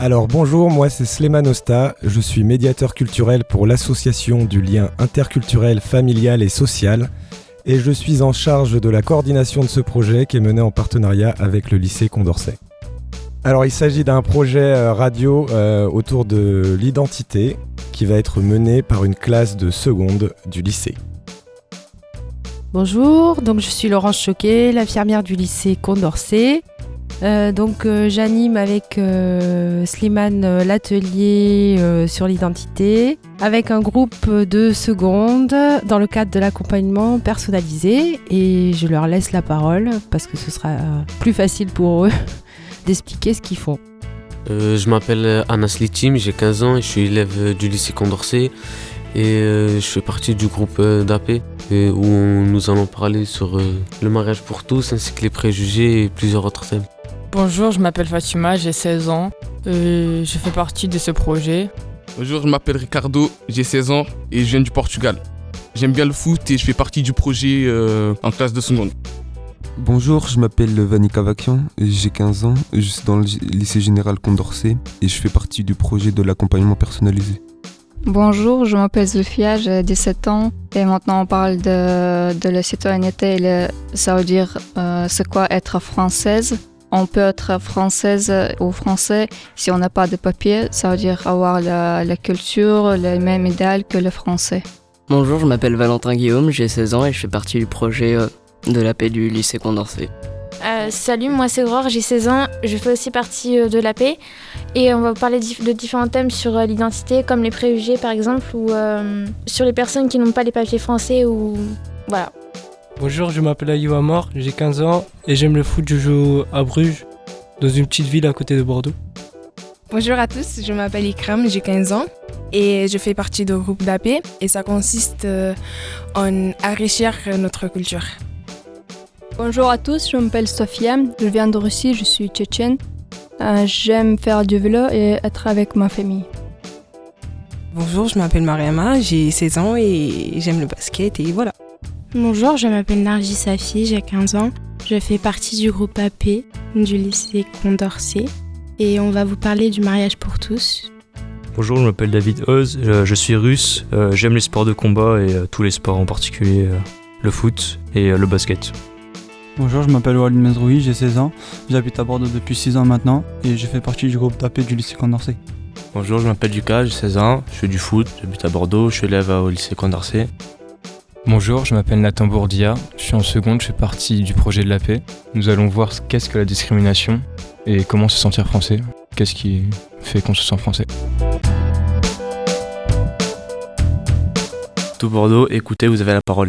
Alors bonjour, moi c'est Sléman Osta, je suis médiateur culturel pour l'association du lien interculturel, familial et social et je suis en charge de la coordination de ce projet qui est mené en partenariat avec le lycée Condorcet. Alors il s'agit d'un projet euh, radio euh, autour de l'identité qui va être mené par une classe de seconde du lycée. Bonjour, donc je suis Laurence Choquet, l'infirmière du lycée Condorcet. Euh, donc euh, j'anime avec euh, Slimane l'atelier sur l'identité avec un groupe de secondes dans le cadre de l'accompagnement personnalisé et je leur laisse la parole parce que ce sera plus facile pour eux d'expliquer ce qu'ils font. je m'appelle Anas Litim, j'ai 15 ans et je suis élève du lycée Condorcet et je fais partie du groupe d'AP où nous allons parler sur le mariage pour tous ainsi que les préjugés et plusieurs autres thèmes. Bonjour, je m'appelle Fatima, j'ai 16 ans. je fais partie de ce projet. Bonjour, je m'appelle Ricardo, j'ai 16 ans et je viens du Portugal. J'aime bien le foot et je fais partie du projet euh, en classe de seconde. Bonjour, je m'appelle Vanika Vakian, j'ai 15 ans, je suis dans le lycée général Condorcet et je fais partie du projet de l'accompagnement personnalisé. Bonjour, je m'appelle Zofia, j'ai 17 ans et maintenant on parle de, la citoyenneté. ça veut dire euh, c'est quoi être française? On peut être française ou français si on n'a pas de papier, ça veut dire avoir la, culture, les mêmes idéal que le français. Bonjour, je m'appelle Valentin Guillaume, j'ai 16 ans et je fais partie du projet euh, de la paix du lycée Condorcet. Euh, salut, moi c'est Aurore, j'ai 16 ans, je fais aussi partie euh, de la paix et on va parler de différents thèmes sur l'identité comme les préjugés par exemple ou sur les personnes qui n'ont pas les papiers français ou voilà. Bonjour, je m'appelle Ayou Amor, j'ai 15 ans et j'aime le foot. Je joue à Bruges, dans une petite ville à côté de Bordeaux. Bonjour à tous, je m'appelle Ikram, j'ai 15 ans et je fais partie du groupe d'AP et ça consiste euh, en enrichir notre culture. Bonjour à tous, je m'appelle Sofia, je viens de Russie, je suis tchétchène. Euh, j'aime faire du vélo et être avec ma famille. Bonjour, je m'appelle Mariama, j'ai 16 ans et j'aime le basket et voilà. Bonjour, je m'appelle Narji Safi, j'ai 15 ans. Je fais partie du groupe AP du lycée Condorcet et on va vous parler du mariage pour tous. Bonjour, je m'appelle David Oz, je suis russe, euh, j'aime les sports de combat et euh, tous les sports en particulier euh, le foot et le basket. Bonjour, je m'appelle Walid Mezroui, j'ai 16 ans, j'habite à Bordeaux depuis 6 ans maintenant et je fais partie du groupe d'AP du lycée Condorcet. Bonjour, je m'appelle Lucas, j'ai 16 ans, je fais du foot, j'habite à Bordeaux, je suis élève au lycée Condorcet. Bonjour, je m'appelle Nathan Bourdia, je suis en seconde, je fais partie du projet de la paix. Nous allons voir qu'est-ce que la discrimination et comment se sentir français, qu'est-ce qui fait qu'on se sent français. Tout Bordeaux, écoutez, vous avez la parole.